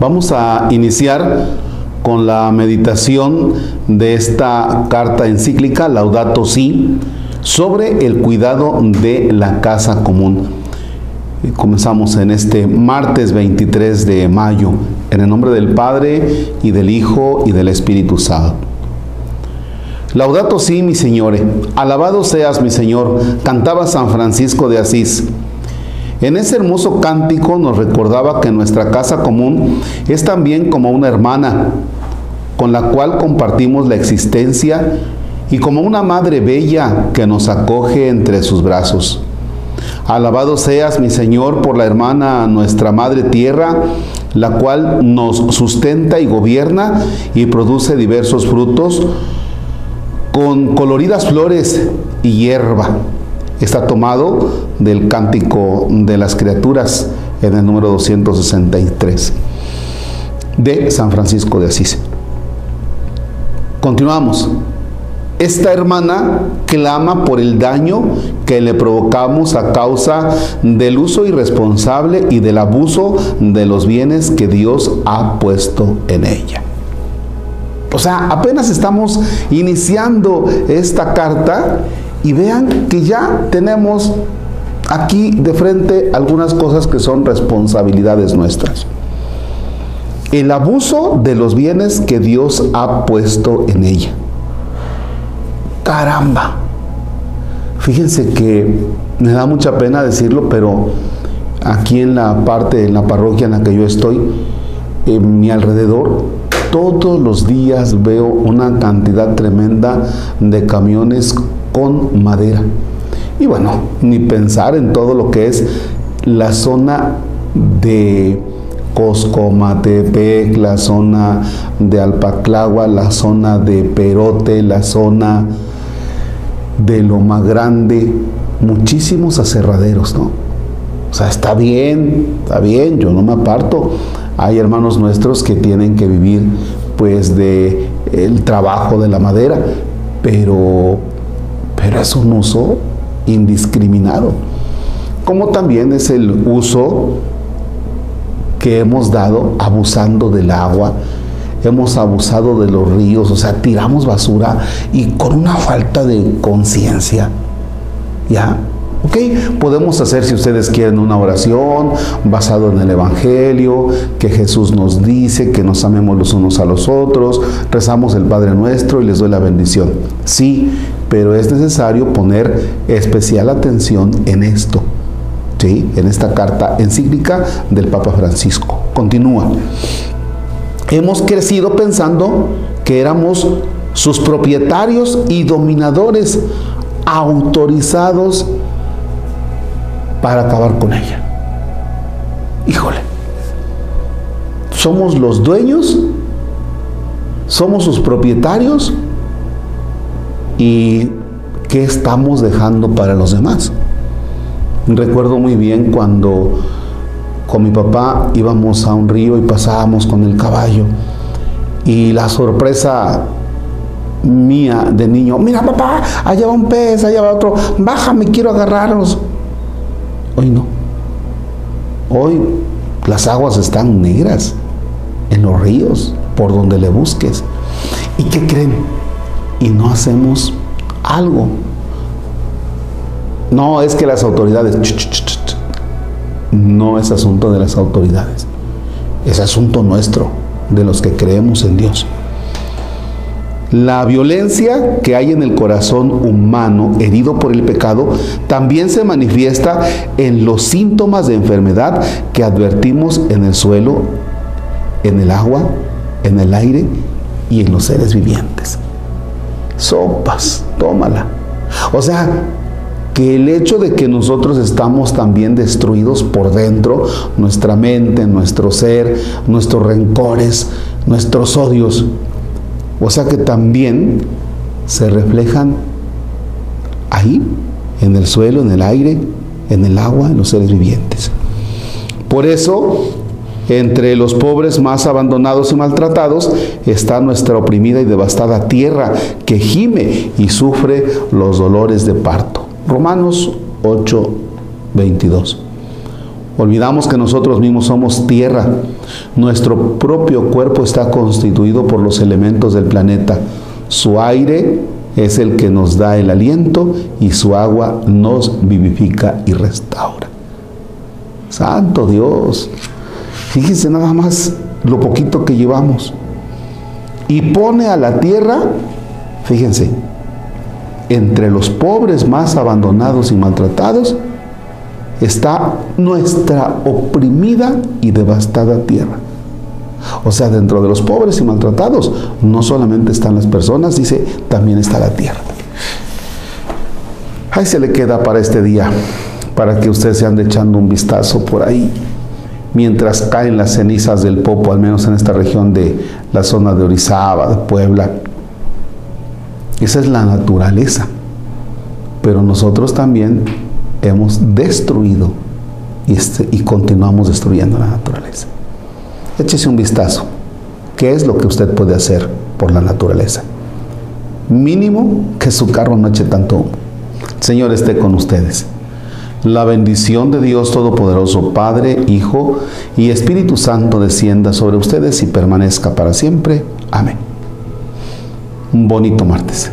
Vamos a iniciar con la meditación de esta carta encíclica, Laudato Si, sobre el cuidado de la casa común. Comenzamos en este martes 23 de mayo, en el nombre del Padre y del Hijo y del Espíritu Santo. Laudato si, mi Señor, alabado seas, mi Señor, cantaba San Francisco de Asís. En ese hermoso cántico nos recordaba que nuestra casa común es también como una hermana, con la cual compartimos la existencia y como una madre bella que nos acoge entre sus brazos. Alabado seas, mi Señor, por la hermana nuestra Madre Tierra, la cual nos sustenta y gobierna y produce diversos frutos con coloridas flores y hierba. Está tomado del cántico de las criaturas en el número 263 de San Francisco de Asís. Continuamos. Esta hermana clama por el daño que le provocamos a causa del uso irresponsable y del abuso de los bienes que Dios ha puesto en ella. O sea, apenas estamos iniciando esta carta y vean que ya tenemos aquí de frente algunas cosas que son responsabilidades nuestras. El abuso de los bienes que Dios ha puesto en ella caramba. Fíjense que me da mucha pena decirlo, pero aquí en la parte, en la parroquia en la que yo estoy, en mi alrededor, todos los días veo una cantidad tremenda de camiones con madera. Y bueno, ni pensar en todo lo que es la zona de Coscomatepec, la zona de Alpaclagua, la zona de Perote, la zona de lo más grande, muchísimos aserraderos, ¿no? O sea, está bien, está bien, yo no me aparto. Hay hermanos nuestros que tienen que vivir pues de el trabajo de la madera, pero, pero es un uso indiscriminado. Como también es el uso que hemos dado abusando del agua, hemos abusado de los ríos, o sea, tiramos basura y con una falta de conciencia. ¿Ya? ¿Ok? Podemos hacer, si ustedes quieren, una oración basado en el Evangelio, que Jesús nos dice que nos amemos los unos a los otros, rezamos el Padre Nuestro y les doy la bendición. Sí, pero es necesario poner especial atención en esto, ¿sí? En esta carta encíclica del Papa Francisco. Continúa. Hemos crecido pensando que éramos sus propietarios y dominadores autorizados para acabar con ella. Híjole, somos los dueños, somos sus propietarios y ¿qué estamos dejando para los demás? Recuerdo muy bien cuando con mi papá íbamos a un río y pasábamos con el caballo. Y la sorpresa mía de niño, mira papá, allá va un pez, allá va otro, bájame, quiero agarrarlos. Hoy no. Hoy las aguas están negras en los ríos, por donde le busques. ¿Y qué creen? Y no hacemos algo. No, es que las autoridades no es asunto de las autoridades, es asunto nuestro, de los que creemos en Dios. La violencia que hay en el corazón humano herido por el pecado también se manifiesta en los síntomas de enfermedad que advertimos en el suelo, en el agua, en el aire y en los seres vivientes. Sopas, tómala. O sea, que el hecho de que nosotros estamos también destruidos por dentro, nuestra mente, nuestro ser, nuestros rencores, nuestros odios, o sea que también se reflejan ahí, en el suelo, en el aire, en el agua, en los seres vivientes. Por eso, entre los pobres más abandonados y maltratados está nuestra oprimida y devastada tierra que gime y sufre los dolores de parto. Romanos 8, 22. Olvidamos que nosotros mismos somos tierra. Nuestro propio cuerpo está constituido por los elementos del planeta. Su aire es el que nos da el aliento y su agua nos vivifica y restaura. Santo Dios. Fíjense nada más lo poquito que llevamos. Y pone a la tierra, fíjense, entre los pobres más abandonados y maltratados, está nuestra oprimida y devastada tierra. O sea, dentro de los pobres y maltratados, no solamente están las personas, dice, también está la tierra. Ahí se le queda para este día, para que ustedes se ande echando un vistazo por ahí, mientras caen las cenizas del Popo, al menos en esta región de la zona de Orizaba, de Puebla. Esa es la naturaleza. Pero nosotros también hemos destruido y, este, y continuamos destruyendo la naturaleza. Échese un vistazo. ¿Qué es lo que usted puede hacer por la naturaleza? Mínimo que su carro no eche tanto humo. Señor esté con ustedes. La bendición de Dios Todopoderoso, Padre, Hijo y Espíritu Santo descienda sobre ustedes y permanezca para siempre. Amén. Un bonito martes.